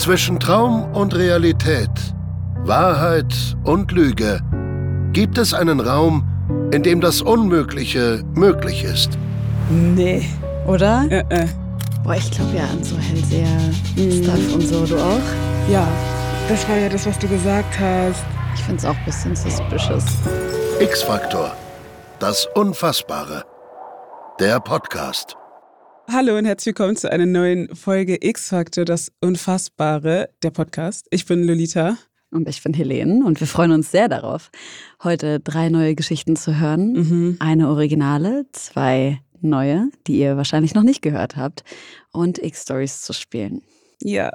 Zwischen Traum und Realität, Wahrheit und Lüge gibt es einen Raum, in dem das Unmögliche möglich ist. Nee. Oder? Äh, äh. Boah, ich glaube ja an so Hellseher-Stuff und so. Du auch? Ja, das war ja das, was du gesagt hast. Ich finde es auch ein bisschen suspicious. X-Faktor. Das Unfassbare. Der Podcast. Hallo und herzlich willkommen zu einer neuen Folge X-Faktor, das Unfassbare, der Podcast. Ich bin Lolita. Und ich bin Helene und wir freuen uns sehr darauf, heute drei neue Geschichten zu hören. Mhm. Eine originale, zwei neue, die ihr wahrscheinlich noch nicht gehört habt, und X-Stories zu spielen. Ja,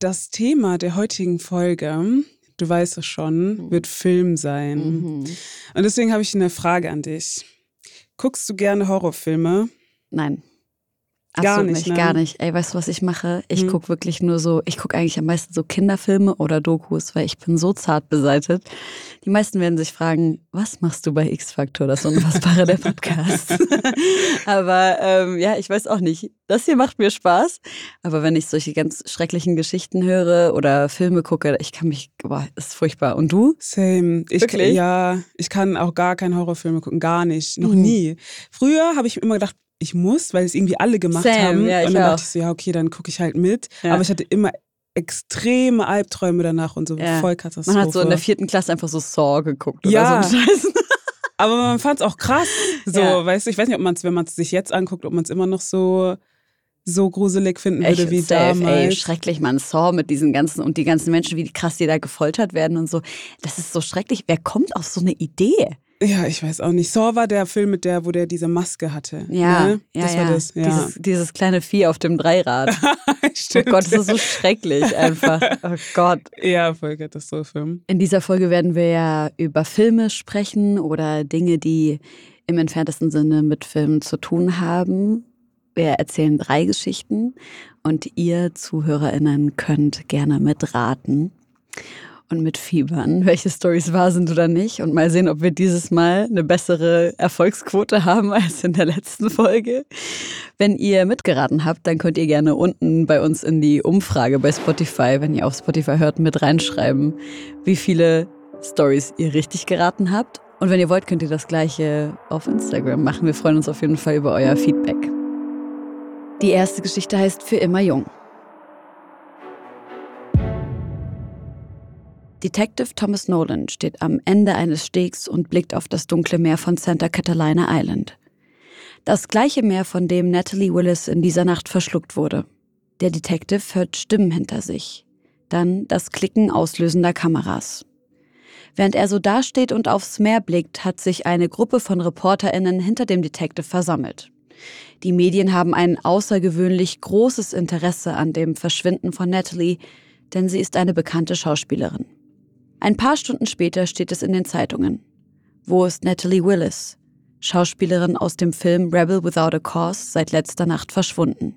das Thema der heutigen Folge, du weißt es schon, wird Film sein. Mhm. Und deswegen habe ich eine Frage an dich. Guckst du gerne Horrorfilme? Nein. Gar Absolut nicht, nicht, ne? gar nicht. Ey, weißt du, was ich mache? Ich Hm. gucke wirklich nur so, ich gucke eigentlich am meisten so Kinderfilme oder Dokus, weil ich bin so zart beseitet. Die meisten werden sich fragen, was machst du bei X-Factor, das Unfassbare der Podcast? Aber ähm, ja, ich weiß auch nicht. Das hier macht mir Spaß. Aber wenn ich solche ganz schrecklichen Geschichten höre oder Filme gucke, ich kann mich, boah, ist furchtbar. Und du? Same. Ich, Wirklich? Ja, ich kann auch gar keine Horrorfilme gucken, gar nicht, noch Mhm. nie. Früher habe ich immer gedacht, ich muss, weil es irgendwie alle gemacht Same, haben. ja, und dann auch. dachte ich so, ja, okay, dann gucke ich halt mit. Ja. Aber ich hatte immer extreme Albträume danach und so Ja. voll Katastrophe. Man hat so in der vierten Klasse einfach so Saw geguckt oder Ja. so einen Scheiß. Aber man fand es auch krass. So, Ja. weißt du, ich weiß nicht, ob man es, wenn man es sich jetzt anguckt, ob man es immer noch so, so gruselig finden würde Echt wie safe, ey, damals. schrecklich, man. Saw mit diesen ganzen und die ganzen Menschen, wie krass die da gefoltert werden und so. Das ist so schrecklich. Wer kommt auf so eine Idee? Ja, ich weiß auch nicht. Saw war der Film mit der, wo der diese Maske hatte. Ja, ne? ja, das ja. war das. Ja. Dieses, dieses kleine Vieh auf dem Dreirad. oh Stimmt. Gott, das ist so schrecklich einfach. Oh Gott. Ja, voll Katastrophe. In dieser Folge werden wir ja über Filme sprechen oder Dinge, die im entferntesten Sinne mit Filmen zu tun haben. Wir erzählen drei Geschichten und ihr ZuhörerInnen könnt gerne mitraten und mitfiebern, welche Stories wahr sind oder nicht und mal sehen, ob wir dieses Mal eine bessere Erfolgsquote haben als in der letzten Folge. Wenn ihr mitgeraten habt, dann könnt ihr gerne unten bei uns in die Umfrage bei Spotify, wenn ihr auf Spotify hört, mit reinschreiben, wie viele Stories ihr richtig geraten habt. Und wenn ihr wollt, könnt ihr das gleiche auf Instagram machen. Wir freuen uns auf jeden Fall über euer Feedback. Die erste Geschichte heißt Für immer jung. Detective Thomas Nolan steht am Ende eines Stegs und blickt auf das dunkle Meer von Santa Catalina Island. Das gleiche Meer, von dem Natalie Willis in dieser Nacht verschluckt wurde. Der Detective hört Stimmen hinter sich. Dann das Klicken auslösender Kameras. Während er so dasteht und aufs Meer blickt, hat sich eine Gruppe von ReporterInnen hinter dem Detective versammelt. Die Medien haben ein außergewöhnlich großes Interesse an dem Verschwinden von Natalie, denn sie ist eine bekannte Schauspielerin. Ein paar Stunden später steht es in den Zeitungen. Wo ist Natalie Willis? Schauspielerin aus dem Film Rebel Without a Cause, seit letzter Nacht verschwunden.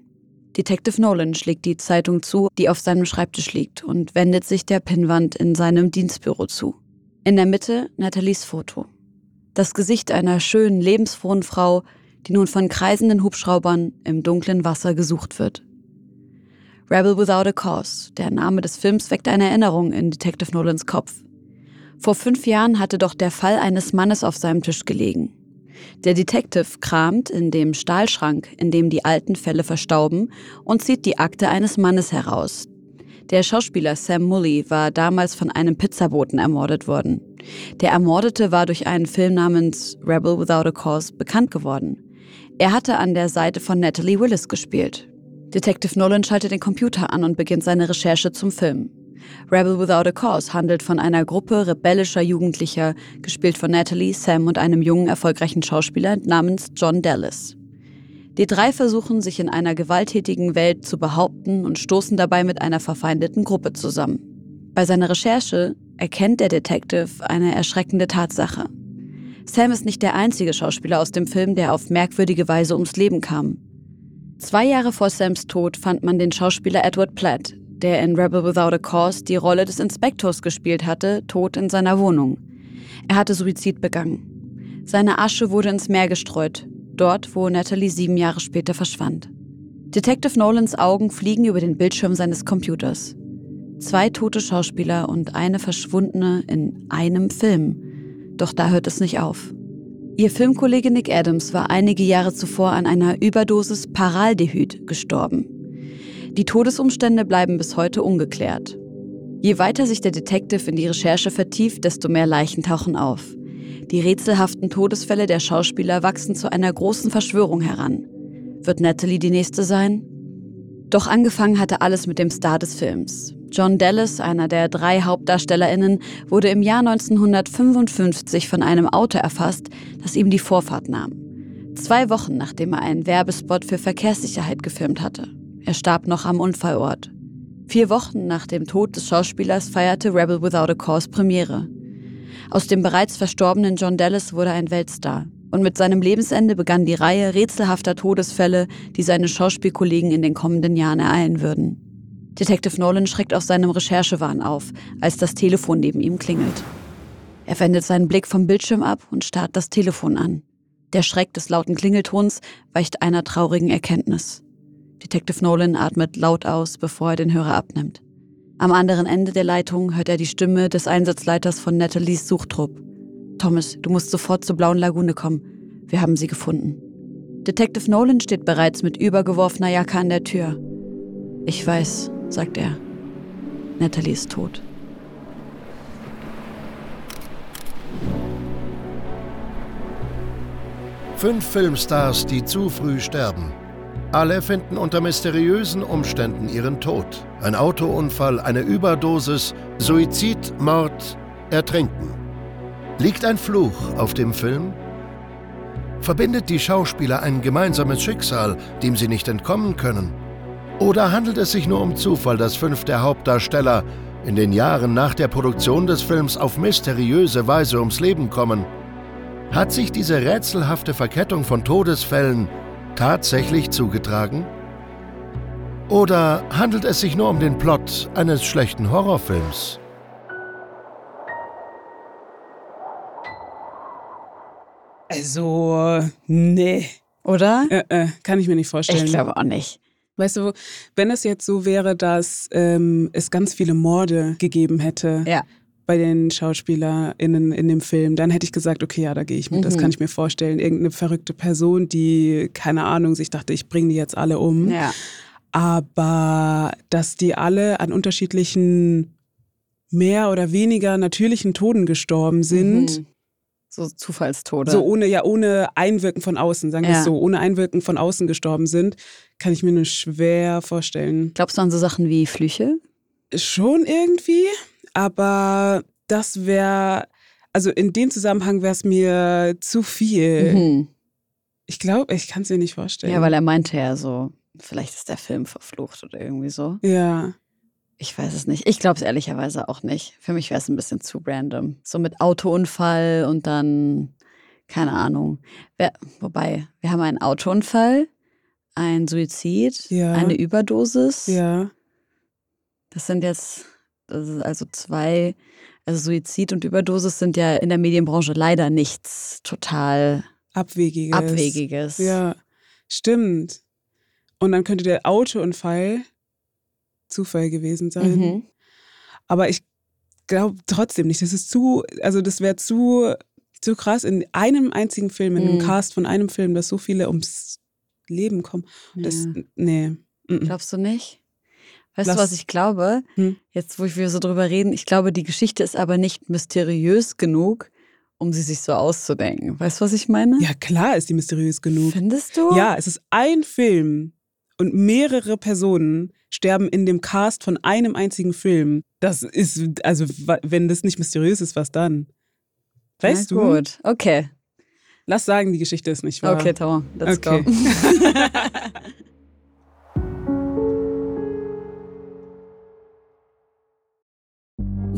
Detective Nolan schlägt die Zeitung zu, die auf seinem Schreibtisch liegt, und wendet sich der Pinnwand in seinem Dienstbüro zu. In der Mitte Nathalies Foto. Das Gesicht einer schönen, lebensfrohen Frau, die nun von kreisenden Hubschraubern im dunklen Wasser gesucht wird. Rebel Without a Cause, der Name des Films weckt eine Erinnerung in Detective Nolans Kopf. Vor fünf Jahren hatte doch der Fall eines Mannes auf seinem Tisch gelegen. Der Detective kramt in dem Stahlschrank, in dem die alten Fälle verstauben, und zieht die Akte eines Mannes heraus. Der Schauspieler Sam Mully war damals von einem Pizzaboten ermordet worden. Der Ermordete war durch einen Film namens Rebel Without a Cause bekannt geworden. Er hatte an der Seite von Natalie Willis gespielt. Detective Nolan schaltet den Computer an und beginnt seine Recherche zum Film. Rebel Without a Cause handelt von einer Gruppe rebellischer Jugendlicher, gespielt von Natalie, Sam und einem jungen, erfolgreichen Schauspieler namens John Dallas. Die drei versuchen, sich in einer gewalttätigen Welt zu behaupten und stoßen dabei mit einer verfeindeten Gruppe zusammen. Bei seiner Recherche erkennt der Detective eine erschreckende Tatsache. Sam ist nicht der einzige Schauspieler aus dem Film, der auf merkwürdige Weise ums Leben kam. Zwei Jahre vor Sams Tod fand man den Schauspieler Edward Platt, der in Rebel Without a Cause die Rolle des Inspektors gespielt hatte, tot in seiner Wohnung. Er hatte Suizid begangen. Seine Asche wurde ins Meer gestreut, dort, wo Natalie sieben Jahre später verschwand. Detective Nolans Augen fliegen über den Bildschirm seines Computers. Zwei tote Schauspieler und eine verschwundene in einem Film. Doch da hört es nicht auf. Ihr Filmkollege Nick Adams war einige Jahre zuvor an einer Überdosis Paraldehyd gestorben. Die Todesumstände bleiben bis heute ungeklärt. Je weiter sich der Detective in die Recherche vertieft, desto mehr Leichen tauchen auf. Die rätselhaften Todesfälle der Schauspieler wachsen zu einer großen Verschwörung heran. Wird Natalie die nächste sein? Doch angefangen hatte alles mit dem Star des Films. John Dallas, einer der drei HauptdarstellerInnen, wurde im Jahr 1955 von einem Auto erfasst, das ihm die Vorfahrt nahm. Zwei Wochen nachdem er einen Werbespot für Verkehrssicherheit gefilmt hatte. Er starb noch am Unfallort. Vier Wochen nach dem Tod des Schauspielers feierte Rebel Without a Cause Premiere. Aus dem bereits verstorbenen John Dallas wurde ein Weltstar. Und mit seinem Lebensende begann die Reihe rätselhafter Todesfälle, die seine Schauspielkollegen in den kommenden Jahren ereilen würden. Detective Nolan schreckt aus seinem Recherchewahn auf, als das Telefon neben ihm klingelt. Er wendet seinen Blick vom Bildschirm ab und starrt das Telefon an. Der Schreck des lauten Klingeltons weicht einer traurigen Erkenntnis. Detective Nolan atmet laut aus, bevor er den Hörer abnimmt. Am anderen Ende der Leitung hört er die Stimme des Einsatzleiters von Nathalies Suchtrupp. Thomas, du musst sofort zur Blauen Lagune kommen. Wir haben sie gefunden. Detective Nolan steht bereits mit übergeworfener Jacke an der Tür. Ich weiß, sagt er. Natalie ist tot. Fünf Filmstars, die zu früh sterben. Alle finden unter mysteriösen Umständen ihren Tod. Ein Autounfall, eine Überdosis, Suizid, Mord, Ertrinken. Liegt ein Fluch auf dem Film? Verbindet die Schauspieler ein gemeinsames Schicksal, dem sie nicht entkommen können? Oder handelt es sich nur um Zufall, dass fünf der Hauptdarsteller in den Jahren nach der Produktion des Films auf mysteriöse Weise ums Leben kommen? Hat sich diese rätselhafte Verkettung von Todesfällen tatsächlich zugetragen? Oder handelt es sich nur um den Plot eines schlechten Horrorfilms? Also, nee. Oder? Äh, äh, kann ich mir nicht vorstellen. Ich glaube auch nicht. Weißt du, wenn es jetzt so wäre, dass ähm, es ganz viele Morde gegeben hätte Ja. bei den SchauspielerInnen in dem Film, dann hätte ich gesagt, okay, ja, da gehe ich mit. Das Mhm. kann ich mir vorstellen. Irgendeine verrückte Person, die, keine Ahnung, sich dachte, ich bringe die jetzt alle um. Ja. Aber dass die alle an unterschiedlichen mehr oder weniger natürlichen Toden gestorben sind, Mhm. So Zufallstode. so ohne, ja, ohne Einwirken von außen, sagen wir Ja. es so, ohne Einwirken von außen gestorben sind, kann ich mir nur schwer vorstellen. Glaubst du an so Sachen wie Flüche? Schon irgendwie, aber das wäre, also in dem Zusammenhang wäre es mir zu viel. Mhm. Ich glaube, ich kann es mir nicht vorstellen. Ja, weil er meinte ja so, vielleicht ist der Film verflucht oder irgendwie so. Ja, Ich weiß es nicht. Ich glaube es ehrlicherweise auch nicht. Für mich wäre es ein bisschen zu random. So mit Autounfall und dann, keine Ahnung. Wer, wobei, wir haben einen Autounfall, ein Suizid, Ja. eine Überdosis. ja, Das sind jetzt, also zwei, also Suizid und Überdosis sind ja in der Medienbranche leider nichts total abwegiges. Abwegiges. Ja, stimmt. Und dann könnte der Autounfall Zufall gewesen sein. Mhm. Aber ich glaube trotzdem nicht. Das ist zu, also das wäre zu, zu krass in einem einzigen Film, in einem Mhm. Cast von einem Film, dass so viele ums Leben kommen. Das, Ja. nee. Glaubst du nicht? Weißt Lass- du, was ich glaube? Hm. Jetzt, wo wir so drüber reden, ich glaube, die Geschichte ist aber nicht mysteriös genug, um sie sich so auszudenken. Weißt du, was ich meine? Ja, klar ist die mysteriös genug. Findest du? Ja, es ist ein Film und mehrere Personen sterben in dem Cast von einem einzigen Film. Das ist, also wenn das nicht mysteriös ist, was dann? Weißt Na du? Gut, okay. Lass sagen, die Geschichte ist nicht wahr. Okay, Tower, let's Okay. go.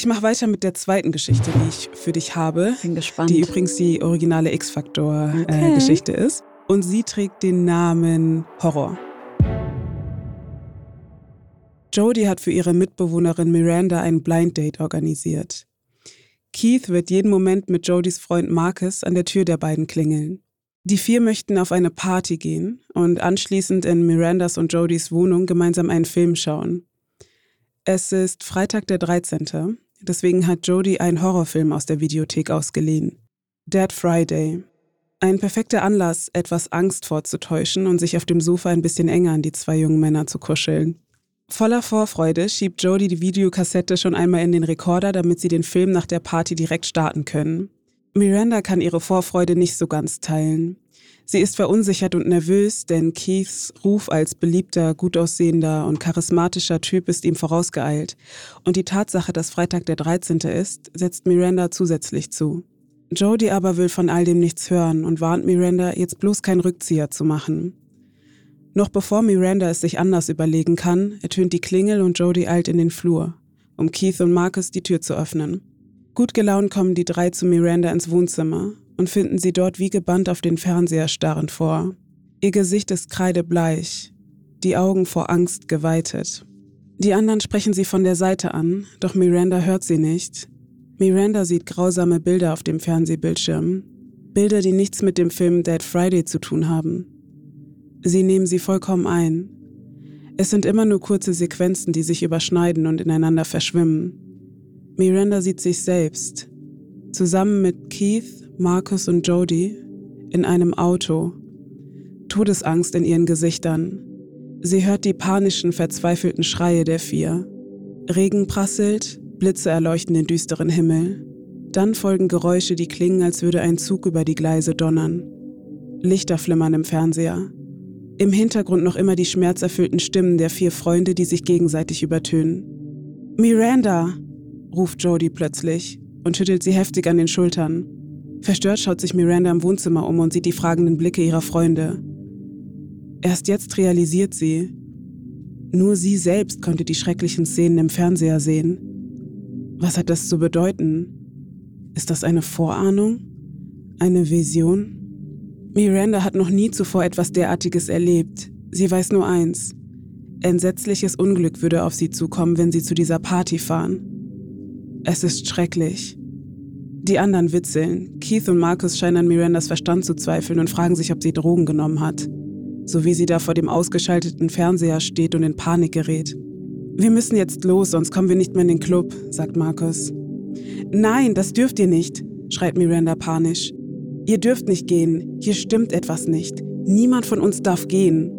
Ich mache weiter mit der zweiten Geschichte, die ich für dich habe. Bin gespannt. Die übrigens die originale X-Factor-Geschichte Okay. ist. Und sie trägt den Namen Horror. Jodie hat für ihre Mitbewohnerin Miranda ein Blind Date organisiert. Keith wird jeden Moment mit Jodies Freund Marcus an der Tür der beiden klingeln. Die vier möchten auf eine Party gehen und anschließend in Mirandas und Jodies Wohnung gemeinsam einen Film schauen. Es ist Freitag der 13. Deswegen hat Jodie einen Horrorfilm aus der Videothek ausgeliehen. Dead Friday. Ein perfekter Anlass, etwas Angst vorzutäuschen und sich auf dem Sofa ein bisschen enger an die zwei jungen Männer zu kuscheln. Voller Vorfreude schiebt Jodie die Videokassette schon einmal in den Rekorder, damit sie den Film nach der Party direkt starten können. Miranda kann ihre Vorfreude nicht so ganz teilen. Sie ist verunsichert und nervös, denn Keiths Ruf als beliebter, gut aussehender und charismatischer Typ ist ihm vorausgeeilt. Und die Tatsache, dass Freitag der 13. ist, setzt Miranda zusätzlich zu. Jodie aber will von all dem nichts hören und warnt Miranda, jetzt bloß keinen Rückzieher zu machen. Noch bevor Miranda es sich anders überlegen kann, ertönt die Klingel und Jodie eilt in den Flur, um Keith und Marcus die Tür zu öffnen. Gut gelaunt kommen die drei zu Miranda ins Wohnzimmer und finden sie dort wie gebannt auf den Fernseher starrend vor. Ihr Gesicht ist kreidebleich, die Augen vor Angst geweitet. Die anderen sprechen sie von der Seite an, doch Miranda hört sie nicht. Miranda sieht grausame Bilder auf dem Fernsehbildschirm. Bilder, die nichts mit dem Film Dead Friday zu tun haben. Sie nehmen sie vollkommen ein. Es sind immer nur kurze Sequenzen, die sich überschneiden und ineinander verschwimmen. Miranda sieht sich selbst, zusammen mit Keith, Marcus und Jodie, in einem Auto. Todesangst in ihren Gesichtern. Sie hört die panischen, verzweifelten Schreie der vier. Regen prasselt, Blitze erleuchten den düsteren Himmel. Dann folgen Geräusche, die klingen, als würde ein Zug über die Gleise donnern. Lichter flimmern im Fernseher. Im Hintergrund noch immer die schmerzerfüllten Stimmen der vier Freunde, die sich gegenseitig übertönen. Miranda! ruft Jodie plötzlich und schüttelt sie heftig an den Schultern. Verstört schaut sich Miranda im Wohnzimmer um und sieht die fragenden Blicke ihrer Freunde. Erst jetzt realisiert sie, nur sie selbst konnte die schrecklichen Szenen im Fernseher sehen. Was hat das zu bedeuten? Ist das eine Vorahnung? Eine Vision? Miranda hat noch nie zuvor etwas derartiges erlebt. Sie weiß nur eins. Entsetzliches Unglück würde auf sie zukommen, wenn sie zu dieser Party fahren. Es ist schrecklich. Die anderen witzeln. Keith und Marcus scheinen an Mirandas Verstand zu zweifeln und fragen sich, ob sie Drogen genommen hat. So wie sie da vor dem ausgeschalteten Fernseher steht und in Panik gerät. Wir müssen jetzt los, sonst kommen wir nicht mehr in den Club, sagt Marcus. Nein, das dürft ihr nicht, schreit Miranda panisch. Ihr dürft nicht gehen. Hier stimmt etwas nicht. Niemand von uns darf gehen.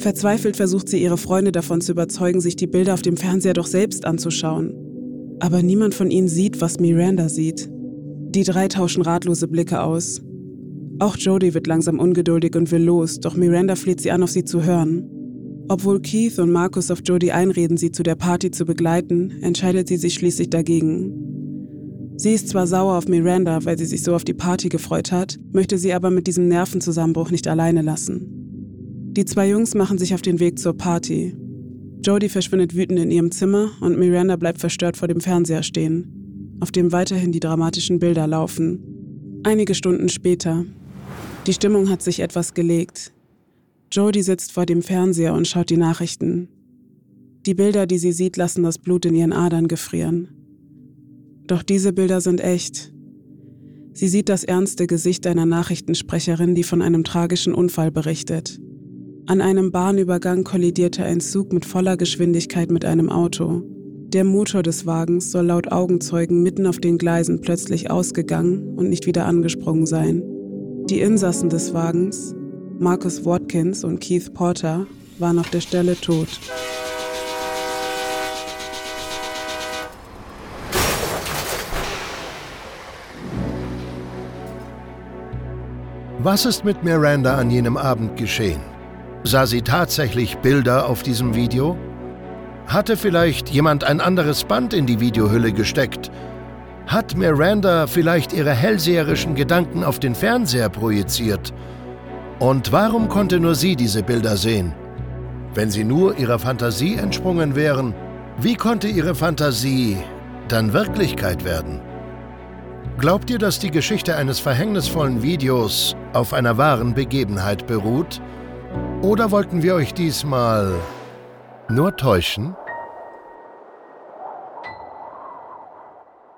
Verzweifelt versucht sie ihre Freunde davon zu überzeugen, sich die Bilder auf dem Fernseher doch selbst anzuschauen. Aber niemand von ihnen sieht, was Miranda sieht. Die drei tauschen ratlose Blicke aus. Auch Jodie wird langsam ungeduldig und will los, doch Miranda fleht sie an, auf sie zu hören. Obwohl Keith und Marcus auf Jodie einreden, sie zu der Party zu begleiten, entscheidet sie sich schließlich dagegen. Sie ist zwar sauer auf Miranda, weil sie sich so auf die Party gefreut hat, möchte sie aber mit diesem Nervenzusammenbruch nicht alleine lassen. Die zwei Jungs machen sich auf den Weg zur Party. Jodie verschwindet wütend in ihrem Zimmer und Miranda bleibt verstört vor dem Fernseher stehen, auf dem weiterhin die dramatischen Bilder laufen. Einige Stunden später. Die Stimmung hat sich etwas gelegt. Jodie sitzt vor dem Fernseher und schaut die Nachrichten. Die Bilder, die sie sieht, lassen das Blut in ihren Adern gefrieren. Doch diese Bilder sind echt. Sie sieht das ernste Gesicht einer Nachrichtensprecherin, die von einem tragischen Unfall berichtet. An einem Bahnübergang kollidierte ein Zug mit voller Geschwindigkeit mit einem Auto. Der Motor des Wagens soll laut Augenzeugen mitten auf den Gleisen plötzlich ausgegangen und nicht wieder angesprungen sein. Die Insassen des Wagens, Marcus Watkins und Keith Porter, waren auf der Stelle tot. Was ist mit Miranda an jenem Abend geschehen? Sah sie tatsächlich Bilder auf diesem Video? Hatte vielleicht jemand ein anderes Band in die Videohülle gesteckt? Hat Miranda vielleicht ihre hellseherischen Gedanken auf den Fernseher projiziert? Und warum konnte nur sie diese Bilder sehen? Wenn sie nur ihrer Fantasie entsprungen wären, wie konnte ihre Fantasie dann Wirklichkeit werden? Glaubt ihr, dass die Geschichte eines verhängnisvollen Videos auf einer wahren Begebenheit beruht? Oder wollten wir euch diesmal nur täuschen?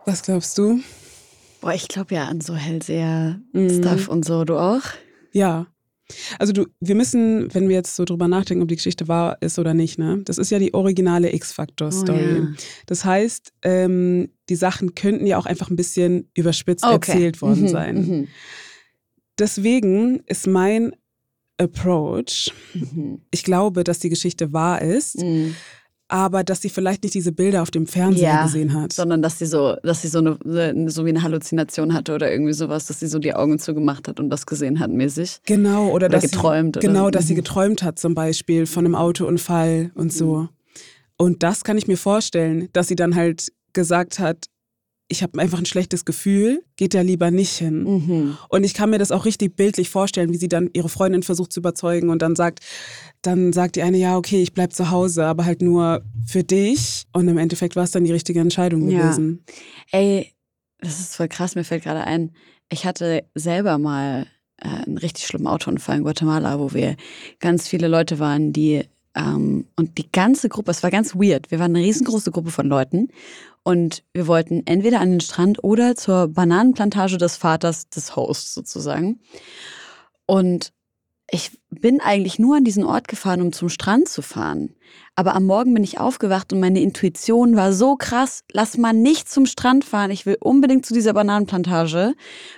Was glaubst du? Boah, ich glaube ja an so Hellseher-Stuff mhm. und so. Du auch? Ja. Also du, wir müssen, wenn wir jetzt so drüber nachdenken, ob die Geschichte wahr ist oder nicht, ne? Das ist ja die originale X-Factor-Story. Oh, ja. Das heißt, ähm, die Sachen könnten ja auch einfach ein bisschen überspitzt okay. erzählt worden mhm, sein. Mhm. Deswegen ist mein Approach, mhm. ich glaube, dass die Geschichte wahr ist. Mhm aber dass sie vielleicht nicht diese Bilder auf dem Fernseher ja, gesehen hat. Sondern dass sie so, dass sie so eine so wie eine Halluzination hatte oder irgendwie sowas, dass sie so die Augen zugemacht hat und das gesehen hat mäßig. Genau, oder, oder dass geträumt. Sie, genau, dass mhm. sie geträumt hat zum Beispiel von einem Autounfall und so. Mhm. Und das kann ich mir vorstellen, dass sie dann halt gesagt hat, ich habe einfach ein schlechtes Gefühl, geht da lieber nicht hin. Mhm. Und ich kann mir das auch richtig bildlich vorstellen, wie sie dann ihre Freundin versucht zu überzeugen und dann sagt, dann sagt die eine, ja, okay, ich bleib zu Hause, aber halt nur für dich. Und im Endeffekt war es dann die richtige Entscheidung gewesen. Ja. Ey, das ist voll krass, mir fällt gerade ein, ich hatte selber mal äh, einen richtig schlimmen Autounfall in Guatemala, wo wir ganz viele Leute waren, die ähm, und die ganze Gruppe, es war ganz weird. Wir waren eine riesengroße Gruppe von Leuten und wir wollten entweder an den Strand oder zur Bananenplantage des Vaters des Hosts sozusagen. Und ich bin eigentlich nur an diesen Ort gefahren, um zum Strand zu fahren. Aber am Morgen bin ich aufgewacht und meine Intuition war so krass, lass mal nicht zum Strand fahren. Ich will unbedingt zu dieser Bananenplantage,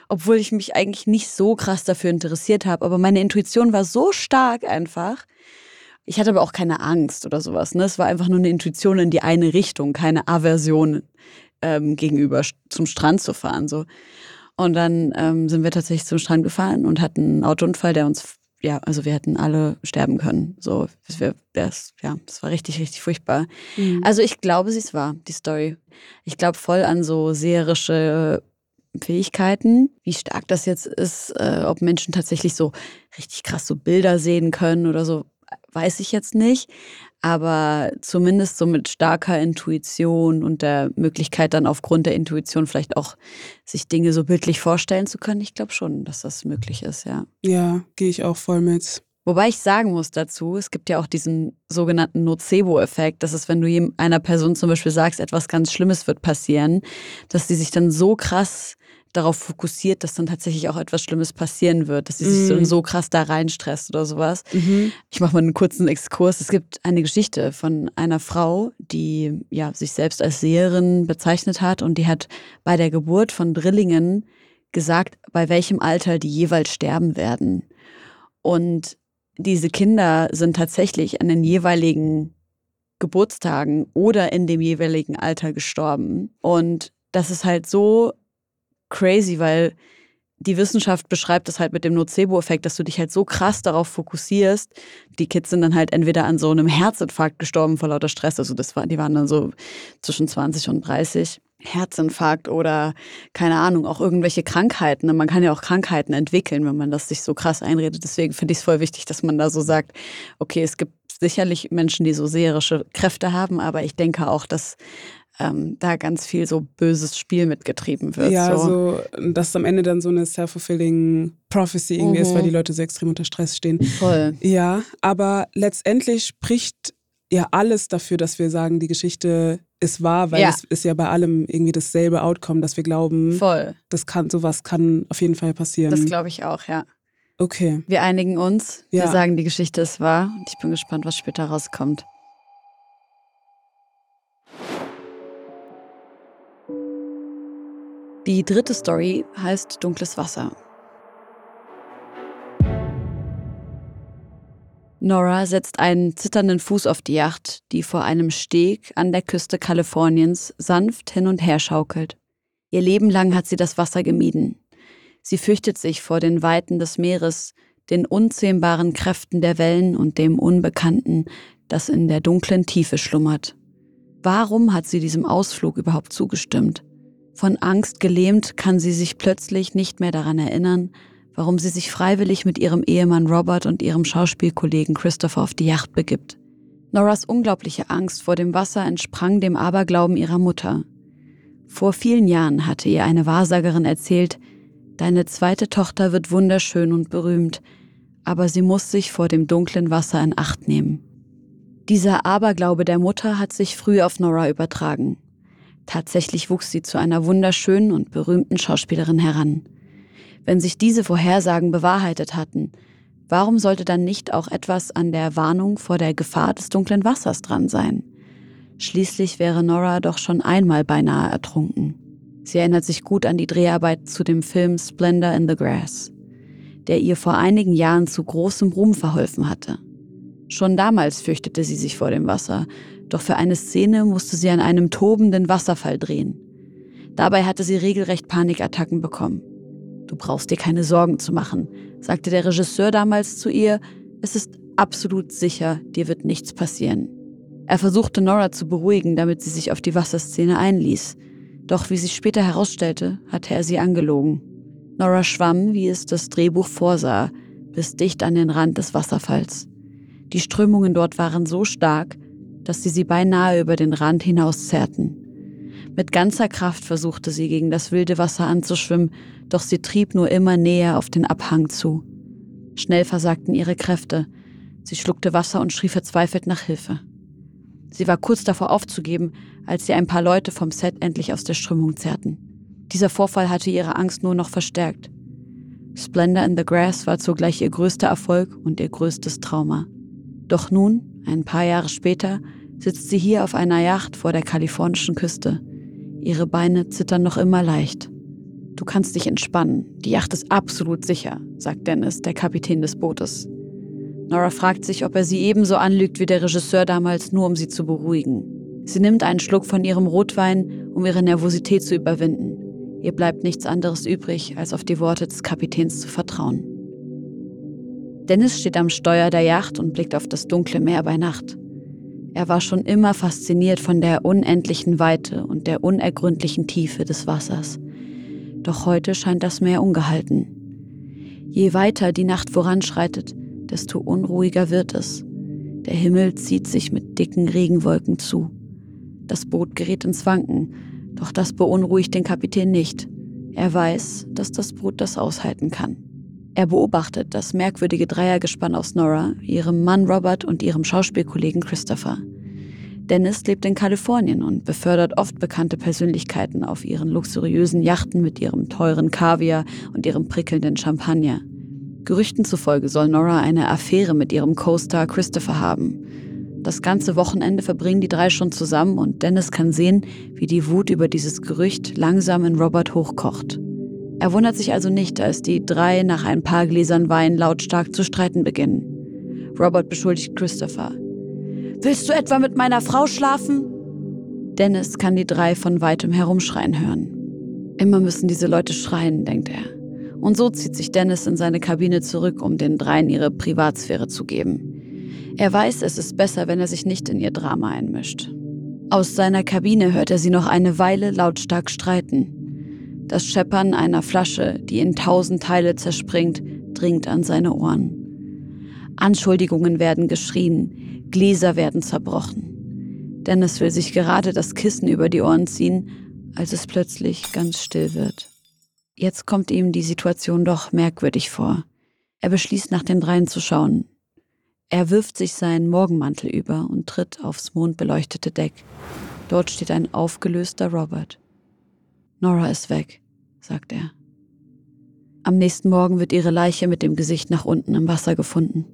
obwohl ich mich eigentlich nicht so krass dafür interessiert habe. Aber meine Intuition war so stark einfach, ich hatte aber auch keine Angst oder sowas. Ne? Es war einfach nur eine Intuition in die eine Richtung, keine Aversion ähm, gegenüber zum Strand zu fahren. So. Und dann ähm, sind wir tatsächlich zum Strand gefahren und hatten einen Autounfall, der uns, ja, also wir hätten alle sterben können. So, wir, das, ja, das war richtig, richtig furchtbar. Mhm. Also ich glaube, sie ist wahr, die Story. Ich glaube voll an so seherische Fähigkeiten. Wie stark das jetzt ist, äh, ob Menschen tatsächlich so richtig krass so Bilder sehen können oder so, weiß ich jetzt nicht. Aber zumindest so mit starker Intuition und der Möglichkeit dann aufgrund der Intuition vielleicht auch sich Dinge so bildlich vorstellen zu können, ich glaube schon, dass das möglich ist, ja. Ja, gehe ich auch voll mit. Wobei ich sagen muss dazu, es gibt ja auch diesen sogenannten Nocebo-Effekt. Das ist, wenn du einer Person zum Beispiel sagst, etwas ganz Schlimmes wird passieren, dass sie sich dann so krass darauf fokussiert, dass dann tatsächlich auch etwas Schlimmes passieren wird, dass sie sich so, mhm. so krass da reinstresst oder sowas. Mhm. Ich mache mal einen kurzen Exkurs. Es gibt eine Geschichte von einer Frau, die ja sich selbst als Seherin bezeichnet hat und die hat bei der Geburt von Drillingen gesagt, bei welchem Alter die jeweils sterben werden. Und diese Kinder sind tatsächlich an den jeweiligen Geburtstagen oder in dem jeweiligen Alter gestorben. Und das ist halt so crazy, weil die Wissenschaft beschreibt das halt mit dem Nocebo-Effekt, dass du dich halt so krass darauf fokussierst. Die Kids sind dann halt entweder an so einem Herzinfarkt gestorben vor lauter Stress, also das war, die waren dann so zwischen 20 und 30. Herzinfarkt oder keine Ahnung, auch irgendwelche Krankheiten. Man kann ja auch Krankheiten entwickeln, wenn man das sich so krass einredet. Deswegen finde ich es voll wichtig, dass man da so sagt, okay, es gibt sicherlich Menschen, die so seherische Kräfte haben, aber ich denke auch, dass ähm, da ganz viel so böses Spiel mitgetrieben wird. Ja, so. so dass es am Ende dann so eine self-fulfilling prophecy irgendwie mhm. ist, weil die Leute so extrem unter Stress stehen. Voll. Ja, aber letztendlich spricht ja alles dafür, dass wir sagen, die Geschichte ist wahr, weil ja. es ist ja bei allem irgendwie dasselbe Outcome, dass wir glauben, Voll. das kann, sowas kann auf jeden Fall passieren. Das glaube ich auch, ja. Okay. Wir einigen uns. Ja. Wir sagen, die Geschichte ist wahr. Und ich bin gespannt, was später rauskommt. Die dritte Story heißt Dunkles Wasser. Nora setzt einen zitternden Fuß auf die Yacht, die vor einem Steg an der Küste Kaliforniens sanft hin und her schaukelt. Ihr Leben lang hat sie das Wasser gemieden. Sie fürchtet sich vor den Weiten des Meeres, den unzähmbaren Kräften der Wellen und dem Unbekannten, das in der dunklen Tiefe schlummert. Warum hat sie diesem Ausflug überhaupt zugestimmt? Von Angst gelähmt kann sie sich plötzlich nicht mehr daran erinnern, warum sie sich freiwillig mit ihrem Ehemann Robert und ihrem Schauspielkollegen Christopher auf die Yacht begibt. Noras unglaubliche Angst vor dem Wasser entsprang dem Aberglauben ihrer Mutter. Vor vielen Jahren hatte ihr eine Wahrsagerin erzählt, deine zweite Tochter wird wunderschön und berühmt, aber sie muss sich vor dem dunklen Wasser in Acht nehmen. Dieser Aberglaube der Mutter hat sich früh auf Nora übertragen. Tatsächlich wuchs sie zu einer wunderschönen und berühmten Schauspielerin heran. Wenn sich diese Vorhersagen bewahrheitet hatten, warum sollte dann nicht auch etwas an der Warnung vor der Gefahr des dunklen Wassers dran sein? Schließlich wäre Nora doch schon einmal beinahe ertrunken. Sie erinnert sich gut an die Dreharbeit zu dem Film Splendor in the Grass, der ihr vor einigen Jahren zu großem Ruhm verholfen hatte. Schon damals fürchtete sie sich vor dem Wasser, doch für eine Szene musste sie an einem tobenden Wasserfall drehen. Dabei hatte sie regelrecht Panikattacken bekommen. Du brauchst dir keine Sorgen zu machen, sagte der Regisseur damals zu ihr, es ist absolut sicher, dir wird nichts passieren. Er versuchte Nora zu beruhigen, damit sie sich auf die Wasserszene einließ. Doch wie sich später herausstellte, hatte er sie angelogen. Nora schwamm, wie es das Drehbuch vorsah, bis dicht an den Rand des Wasserfalls. Die Strömungen dort waren so stark, dass sie sie beinahe über den Rand hinaus zerrten. Mit ganzer Kraft versuchte sie gegen das wilde Wasser anzuschwimmen, doch sie trieb nur immer näher auf den Abhang zu. Schnell versagten ihre Kräfte. Sie schluckte Wasser und schrie verzweifelt nach Hilfe. Sie war kurz davor aufzugeben, als sie ein paar Leute vom Set endlich aus der Strömung zerrten. Dieser Vorfall hatte ihre Angst nur noch verstärkt. Splendor in the Grass war zugleich ihr größter Erfolg und ihr größtes Trauma. Doch nun, ein paar Jahre später, sitzt sie hier auf einer Yacht vor der kalifornischen Küste. Ihre Beine zittern noch immer leicht. Du kannst dich entspannen. Die Yacht ist absolut sicher, sagt Dennis, der Kapitän des Bootes. Nora fragt sich, ob er sie ebenso anlügt wie der Regisseur damals, nur um sie zu beruhigen. Sie nimmt einen Schluck von ihrem Rotwein, um ihre Nervosität zu überwinden. Ihr bleibt nichts anderes übrig, als auf die Worte des Kapitäns zu vertrauen. Dennis steht am Steuer der Yacht und blickt auf das dunkle Meer bei Nacht. Er war schon immer fasziniert von der unendlichen Weite und der unergründlichen Tiefe des Wassers. Doch heute scheint das Meer ungehalten. Je weiter die Nacht voranschreitet, desto unruhiger wird es. Der Himmel zieht sich mit dicken Regenwolken zu. Das Boot gerät ins Wanken, doch das beunruhigt den Kapitän nicht. Er weiß, dass das Boot das aushalten kann. Er beobachtet das merkwürdige Dreiergespann aus Nora, ihrem Mann Robert und ihrem Schauspielkollegen Christopher. Dennis lebt in Kalifornien und befördert oft bekannte Persönlichkeiten auf ihren luxuriösen Yachten mit ihrem teuren Kaviar und ihrem prickelnden Champagner. Gerüchten zufolge soll Nora eine Affäre mit ihrem Co-Star Christopher haben. Das ganze Wochenende verbringen die drei schon zusammen und Dennis kann sehen, wie die Wut über dieses Gerücht langsam in Robert hochkocht. Er wundert sich also nicht, als die drei nach ein paar Gläsern Wein lautstark zu streiten beginnen. Robert beschuldigt Christopher. Willst du etwa mit meiner Frau schlafen? Dennis kann die drei von weitem herumschreien hören. Immer müssen diese Leute schreien, denkt er. Und so zieht sich Dennis in seine Kabine zurück, um den dreien ihre Privatsphäre zu geben. Er weiß, es ist besser, wenn er sich nicht in ihr Drama einmischt. Aus seiner Kabine hört er sie noch eine Weile lautstark streiten. Das Scheppern einer Flasche, die in tausend Teile zerspringt, dringt an seine Ohren. Anschuldigungen werden geschrien, Gläser werden zerbrochen. Dennis will sich gerade das Kissen über die Ohren ziehen, als es plötzlich ganz still wird. Jetzt kommt ihm die Situation doch merkwürdig vor. Er beschließt, nach den dreien zu schauen. Er wirft sich seinen Morgenmantel über und tritt aufs mondbeleuchtete Deck. Dort steht ein aufgelöster Robert. Nora ist weg, sagt er. Am nächsten Morgen wird ihre Leiche mit dem Gesicht nach unten im Wasser gefunden.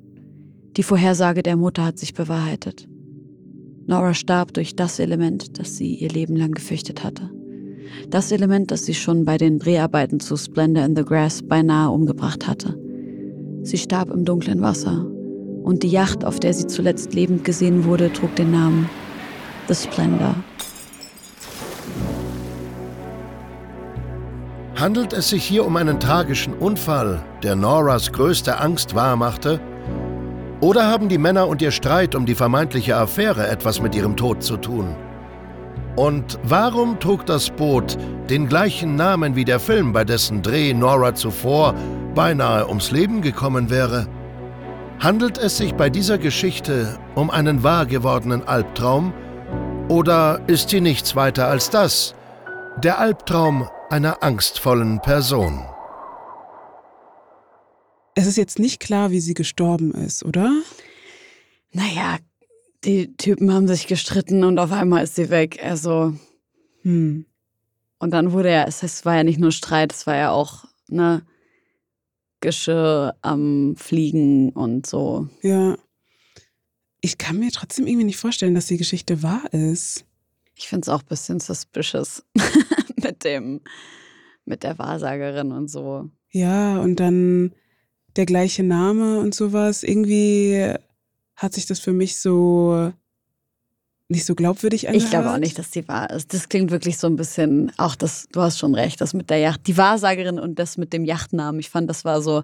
Die Vorhersage der Mutter hat sich bewahrheitet. Nora starb durch das Element, das sie ihr Leben lang gefürchtet hatte. Das Element, das sie schon bei den Dreharbeiten zu Splendor in the Grass beinahe umgebracht hatte. Sie starb im dunklen Wasser und die Yacht, auf der sie zuletzt lebend gesehen wurde, trug den Namen The Splendor. Handelt es sich hier um einen tragischen Unfall, der Noras größte Angst wahrmachte? Oder haben die Männer und ihr Streit um die vermeintliche Affäre etwas mit ihrem Tod zu tun? Und warum trug das Boot den gleichen Namen wie der Film, bei dessen Dreh Nora zuvor beinahe ums Leben gekommen wäre? Handelt es sich bei dieser Geschichte um einen wahr gewordenen Albtraum? Oder ist sie nichts weiter als das? Der Albtraum einer angstvollen Person. Es ist jetzt nicht klar, wie sie gestorben ist, oder? Naja, die Typen haben sich gestritten und auf einmal ist sie weg. Also. Hm. Und dann wurde ja, es war ja nicht nur Streit, es war ja auch, ne, Geschirr am Fliegen und so. Ja. Ich kann mir trotzdem irgendwie nicht vorstellen, dass die Geschichte wahr ist. Ich finde es auch ein bisschen suspicious mit dem, mit der Wahrsagerin und so. Ja, und dann der gleiche Name und sowas. Irgendwie hat sich das für mich so nicht so glaubwürdig angehört. Ich glaube auch nicht, dass die wahr ist. Das klingt wirklich so ein bisschen, auch das, du hast schon recht, das mit der Yacht, die Wahrsagerin und das mit dem Yachtnamen. Ich fand, das war so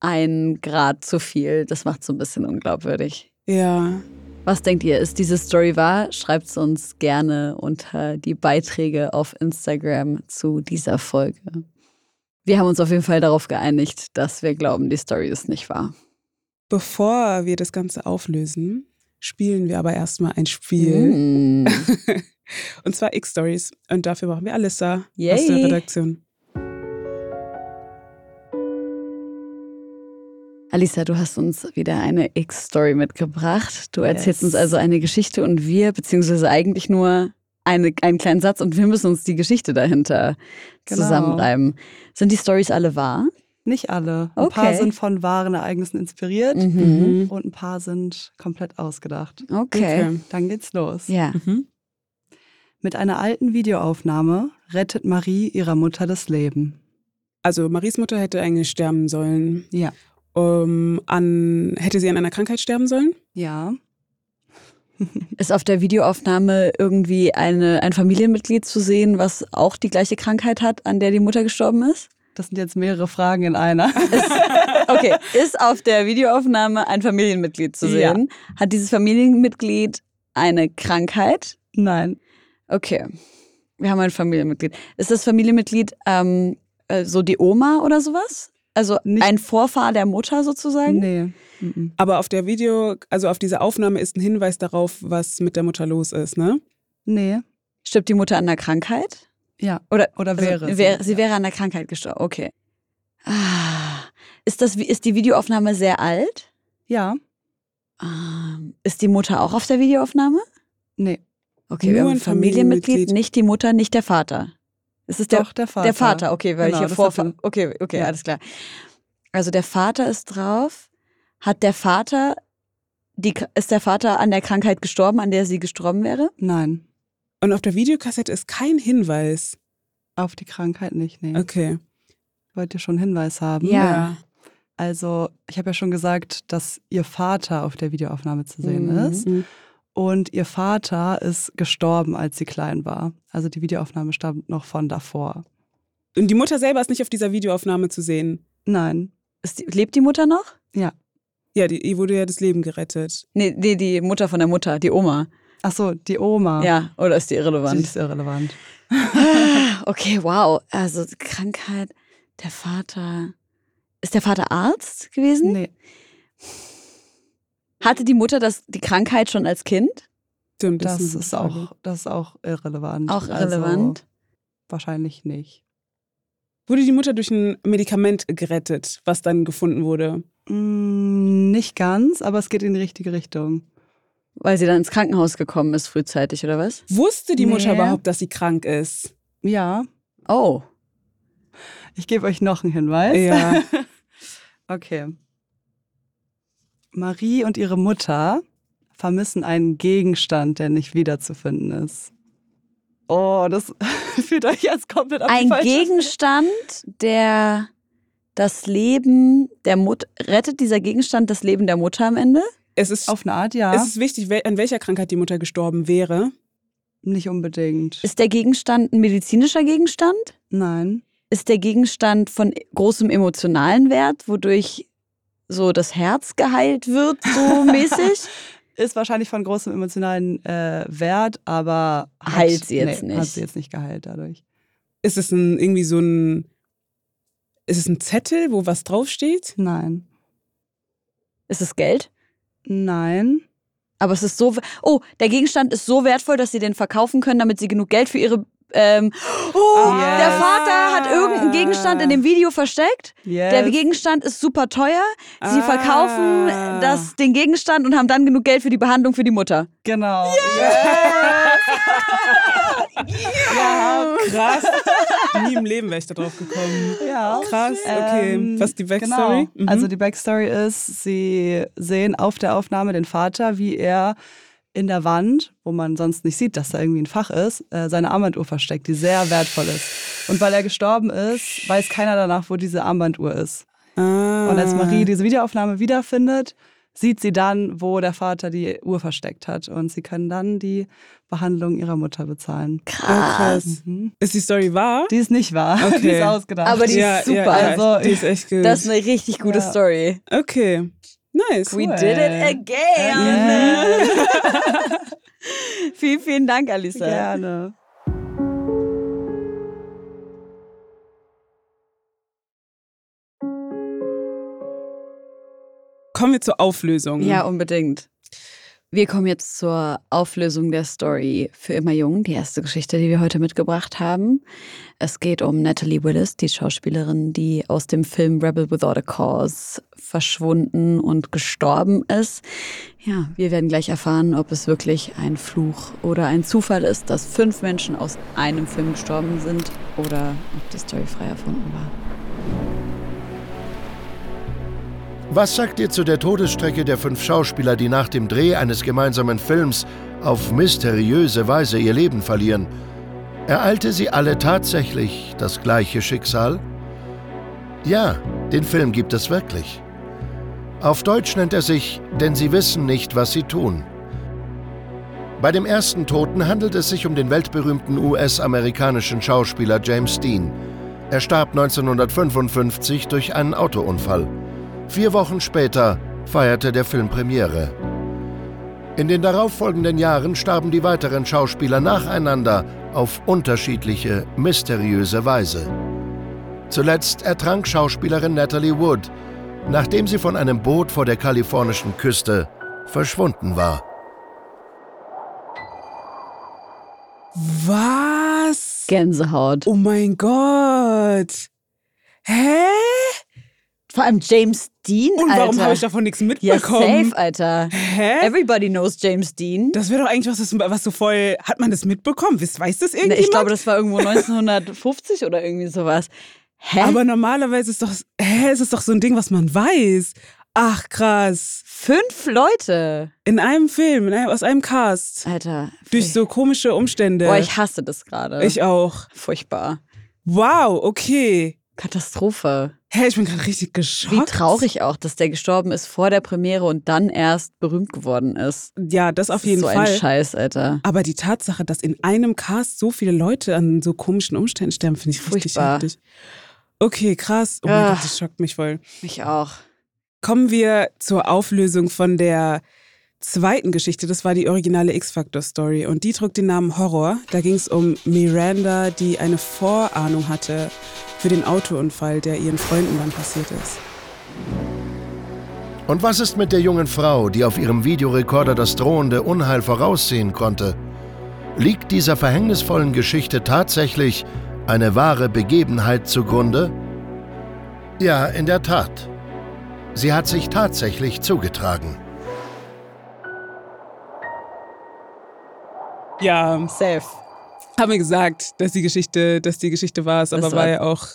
ein Grad zu viel. Das macht so ein bisschen unglaubwürdig. Ja. Was denkt ihr, ist diese Story wahr? Schreibt es uns gerne unter die Beiträge auf Instagram zu dieser Folge. Wir haben uns auf jeden Fall darauf geeinigt, dass wir glauben, die Story ist nicht wahr. Bevor wir das Ganze auflösen, spielen wir aber erstmal ein Spiel. Mm. Und zwar X-Stories. Und dafür brauchen wir Alissa Yay. aus der Redaktion. Alisa, du hast uns wieder eine X-Story mitgebracht. Du erzählst Yes. uns also eine Geschichte und wir, beziehungsweise eigentlich nur eine, einen kleinen Satz und wir müssen uns die Geschichte dahinter Genau. zusammenreiben. Sind die Stories alle wahr? Nicht alle. Ein paar Okay. sind von wahren Ereignissen inspiriert Mhm. und ein paar sind komplett ausgedacht. Okay. Dann geht's los. Ja. Mhm. Mit einer alten Videoaufnahme rettet Marie ihrer Mutter das Leben. Also Maries Mutter hätte eigentlich sterben sollen. Ja. Um, an, hätte sie an einer Krankheit sterben sollen? Ja. Ist auf der Videoaufnahme irgendwie eine, ein Familienmitglied zu sehen, was auch die gleiche Krankheit hat, an der die Mutter gestorben ist? Das sind jetzt mehrere Fragen in einer. Okay, ist auf der Videoaufnahme ein Familienmitglied zu Ja. sehen? Hat dieses Familienmitglied eine Krankheit? Nein. Okay, wir haben ein Familienmitglied. Ist das Familienmitglied ähm, äh, so die Oma oder sowas? Also Nicht- ein Vorfahr der Mutter sozusagen? Nee. Mhm. Aber auf der Video, also auf dieser Aufnahme ist ein Hinweis darauf, was mit der Mutter los ist, ne? Nee. Stirbt die Mutter an der Krankheit? Ja. Oder, Oder wäre also, sie, wär, sie wäre an der Krankheit gestorben. Okay. Ah, ist, das, ist die Videoaufnahme sehr alt? Ja. Ähm, ist die Mutter auch auf der Videoaufnahme? Nee. Okay, wir Nur ein Familienmitglied, Familienmitglied. nicht die Mutter, nicht der Vater. Es ist der, Doch, der Vater. der Vater, okay, weil Genau, ich hier das Vorfahr. hat den- Okay, okay, Ja. alles klar. Also der Vater ist drauf. Hat der Vater, die, ist der Vater an der Krankheit gestorben, an der sie gestorben wäre? Nein. Und auf der Videokassette ist kein Hinweis. Auf die Krankheit nicht, nee. Okay. Wollt ihr schon einen Hinweis haben? Ja. Also, ich habe ja schon gesagt, dass ihr Vater auf der Videoaufnahme zu sehen Mhm. ist. Und ihr Vater ist gestorben, als sie klein war. Also die Videoaufnahme stammt noch von davor. Und die Mutter selber ist nicht auf dieser Videoaufnahme zu sehen. Nein. Ist die, lebt die Mutter noch? Ja, die, ihr wurde ja das Leben gerettet. Nee, nee, die Mutter von der Mutter, die Oma. Ach so, die Oma. Ja, oder ist die Die irrelevant? ist irrelevant. Ah, okay, wow. Also die Krankheit, der Vater. Ist der Vater Arzt gewesen? Nee. Hatte die Mutter das, die Krankheit schon als Kind? Stimmt, Das ist auch, das ist auch irrelevant. Auch irrelevant. Also, wahrscheinlich nicht. Wurde die Mutter durch ein Medikament gerettet, was dann gefunden wurde? Mm, nicht ganz, aber es geht in die richtige Richtung. Weil sie dann ins Krankenhaus gekommen ist, frühzeitig, oder was? Wusste die Mutter Nee. überhaupt, dass sie krank ist? Ja, Oh. ich gebe euch noch einen Hinweis. Ja. Okay. Marie und ihre Mutter vermissen einen Gegenstand, der nicht wiederzufinden ist. Oh, das fühlt euch jetzt komplett auf die Ein Gegenstand, der das Leben der Mutter, rettet dieser Gegenstand das Leben der Mutter am Ende? Es ist, Auf eine Art, ja. es ist wichtig, wel- an welcher Krankheit die Mutter gestorben wäre. nicht unbedingt. Ist der Gegenstand ein medizinischer Gegenstand? Nein. Ist der Gegenstand von großem emotionalen Wert, wodurch so das Herz geheilt wird, so mäßig? ist wahrscheinlich von großem emotionalen äh, Wert, aber hat, Heilt sie jetzt nee, nicht. Hat sie jetzt nicht geheilt dadurch. Ist es ein, irgendwie so ein. Ist es ein Zettel, wo was draufsteht? Nein. Ist es Geld? Nein. Aber es ist so. Oh, der Gegenstand ist so wertvoll, dass sie den verkaufen können, damit sie genug Geld für ihre. Ähm, oh, Yes. der Vater hat irgendeinen Gegenstand in dem Video versteckt. Yes. Der Gegenstand ist super teuer. Sie Ah. verkaufen das, den Gegenstand und haben dann genug Geld für die Behandlung für die Mutter. Genau. Krass. Nie im Leben wäre ich da drauf gekommen. Ja. Krass, okay. Ähm, Was ist die Backstory? Genau. Mhm. Also die Backstory ist, sie sehen auf der Aufnahme den Vater, wie er in der Wand, wo man sonst nicht sieht, dass da irgendwie ein Fach ist, äh, seine Armbanduhr versteckt, die sehr wertvoll ist. Und weil er gestorben ist, weiß keiner danach, wo diese Armbanduhr ist. Ah. Und als Marie diese Videoaufnahme wiederfindet, sieht sie dann, wo der Vater die Uhr versteckt hat. Und sie können dann die Behandlung ihrer Mutter bezahlen. Ah, krass. Mhm. Ist die Story wahr? Die ist nicht wahr. Okay. Die ist ausgedacht. Aber die ist super. Also, die ist echt gut. Das ist eine richtig gute Ja. Story. okay. Nice. We did it again. vielen, vielen Dank, Alisa. Gerne. Kommen wir zur Auflösung. Ja, unbedingt. Wir kommen jetzt zur Auflösung der Story für immer jung, die erste Geschichte, die wir heute mitgebracht haben. Es geht um Natalie Willis, die Schauspielerin, die aus dem Film Rebel Without a Cause verschwunden und gestorben ist. Ja, wir werden gleich erfahren, ob es wirklich ein Fluch oder ein Zufall ist, dass fünf Menschen aus einem Film gestorben sind oder ob die Story frei erfunden war. Was sagt ihr zu der Todesstrecke der fünf Schauspieler, die nach dem Dreh eines gemeinsamen Films auf mysteriöse Weise ihr Leben verlieren? Ereilte sie alle tatsächlich das gleiche Schicksal? Ja, den Film gibt es wirklich. Auf Deutsch nennt er sich Denn sie wissen nicht, was sie tun. Bei dem ersten Toten handelt es sich um den weltberühmten US-amerikanischen Schauspieler James Dean. Er starb 1955 durch einen Autounfall. Vier Wochen später feierte der Film Premiere. In den darauffolgenden Jahren starben die weiteren Schauspieler nacheinander auf unterschiedliche, mysteriöse Weise. Zuletzt ertrank Schauspielerin Natalie Wood, nachdem sie von einem Boot vor der kalifornischen Küste verschwunden war. Was? Gänsehaut. Oh mein Gott. Hä? Vor allem James Dean, Und Alter. warum habe ich davon nichts ja, mitbekommen? safe, Alter. Hä? Everybody knows James Dean. Das wäre doch eigentlich was, was so voll. Hat man das mitbekommen? Weiß, weiß das Ne, irgendjemand? Ich glaube, das war irgendwo 1950 oder irgendwie sowas. Hä? Aber normalerweise ist doch, hä, ist es doch so ein Ding, was man weiß. Ach, krass. Fünf Leute. In einem Film, in einem, aus einem Cast. Alter. Durch so komische Umstände. Boah, ich hasse das gerade. ich auch. Furchtbar. Wow, okay. Katastrophe. Hä, ich bin gerade richtig geschockt. Wie traurig auch, dass der gestorben ist vor der Premiere und dann erst berühmt geworden ist. Ja, das auf Das jeden so Fall. ein Scheiß, Alter. Aber die Tatsache, dass in einem Cast so viele Leute an so komischen Umständen sterben, finde ich richtig Furchtbar. heftig. Okay, krass. Oh mein Ah. Gott, das schockt mich voll. Mich auch. Kommen wir zur Auflösung von der zweiten Geschichte. Das war die originale X-Factor-Story. Und die trug den Namen Horror. Da ging es um Miranda, die eine Vorahnung hatte für den Autounfall, der ihren Freunden dann passiert ist. Und was ist mit der jungen Frau, die auf ihrem Videorekorder das drohende Unheil voraussehen konnte? Liegt dieser verhängnisvollen Geschichte tatsächlich eine wahre Begebenheit zugrunde? Ja, in der Tat. Sie hat sich tatsächlich zugetragen. Ja, Safe. haben wir gesagt, dass die Geschichte, dass die Geschichte war es, aber war, war- ja auch.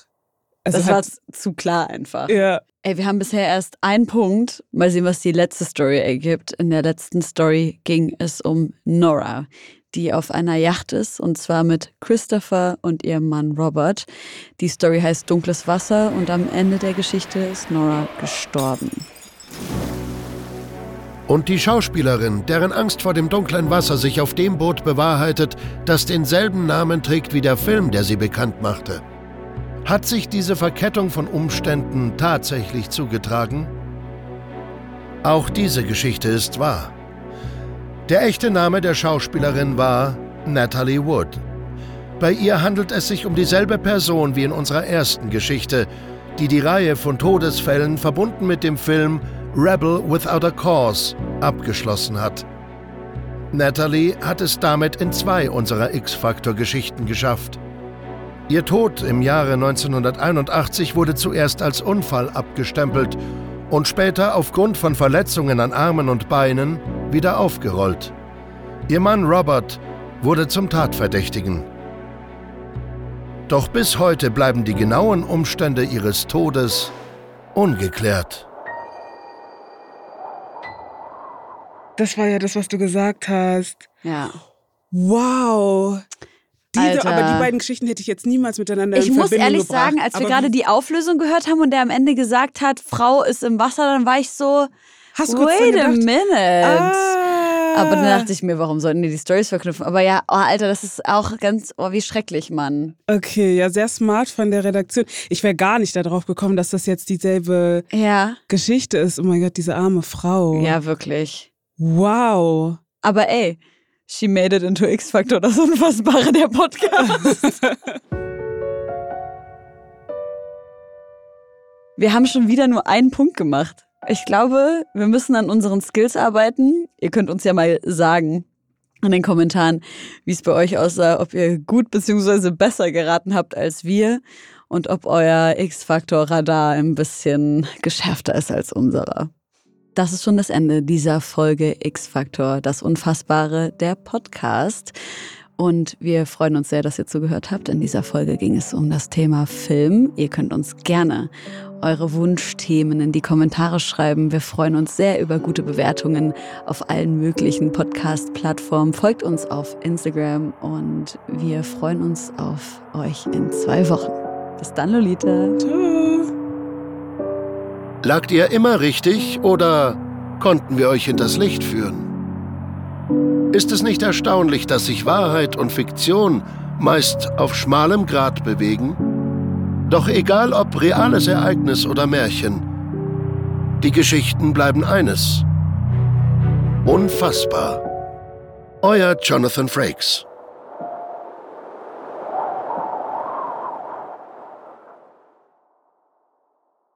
Also das war zu klar einfach. ja, Ey, wir haben bisher erst einen Punkt. Mal sehen, was die letzte Story ergibt. In der letzten Story ging es um Nora, die auf einer Yacht ist und zwar mit Christopher und ihrem Mann Robert. Die Story heißt Dunkles Wasser und am Ende der Geschichte ist Nora gestorben. Und die Schauspielerin, deren Angst vor dem dunklen Wasser sich auf dem Boot bewahrheitet, das denselben Namen trägt wie der Film, der sie bekannt machte. Hat sich diese Verkettung von Umständen tatsächlich zugetragen? Auch diese Geschichte ist wahr. Der echte Name der Schauspielerin war Natalie Wood. Bei ihr handelt es sich um dieselbe Person wie in unserer ersten Geschichte, die die Reihe von Todesfällen verbunden mit dem Film Rebel Without a Cause abgeschlossen hat. Natalie hat es damit in zwei unserer X-Factor-Geschichten geschafft. Ihr Tod im Jahre 1981 wurde zuerst als Unfall abgestempelt und später aufgrund von Verletzungen an Armen und Beinen wieder aufgerollt. Ihr Mann Robert wurde zum Tatverdächtigen. Doch bis heute bleiben die genauen Umstände ihres Todes ungeklärt. Das war ja das, was du gesagt hast. Ja. Wow. Diese, aber die beiden Geschichten hätte ich jetzt niemals miteinander Ich in muss Verbindung ehrlich gebracht. sagen, als wir Aber gerade wie- die Auflösung gehört haben und der am Ende gesagt hat, Frau ist im Wasser, dann war ich so, Hast du wait a minute. Ah. Aber dann dachte ich mir, warum sollten die die Stories verknüpfen? Aber ja, oh, Alter, das ist auch ganz, oh, wie schrecklich, Mann. Okay, ja, sehr smart von der Redaktion. Ich wäre gar nicht darauf gekommen, dass das jetzt dieselbe Ja, Geschichte ist. Oh mein Gott, diese arme Frau. ja, wirklich. Wow. Aber ey, she made it into X-Factor, das Unfassbare der Podcast. Wir haben schon wieder nur einen Punkt gemacht. Ich glaube, wir müssen an unseren Skills arbeiten. Ihr könnt uns ja mal sagen in den Kommentaren, wie es bei euch aussah, ob ihr gut bzw. besser geraten habt als wir und ob euer X-Faktor-Radar ein bisschen geschärfter ist als unserer. Das ist schon das Ende dieser Folge X-Faktor, das Unfassbare, der Podcast. Und wir freuen uns sehr, dass ihr zugehört habt. In dieser Folge ging es um das Thema Film. Ihr könnt uns gerne eure Wunschthemen in die Kommentare schreiben. Wir freuen uns sehr über gute Bewertungen auf allen möglichen Podcast-Plattformen. Folgt uns auf Instagram und wir freuen uns auf euch in zwei Wochen. Bis dann, Lolita. Ciao. Lagt ihr immer richtig oder konnten wir euch hinters Licht führen? Ist es nicht erstaunlich, dass sich Wahrheit und Fiktion meist auf schmalem Grat bewegen? Doch egal ob reales Ereignis oder Märchen, die Geschichten bleiben eines. Unfassbar. Euer Jonathan Frakes.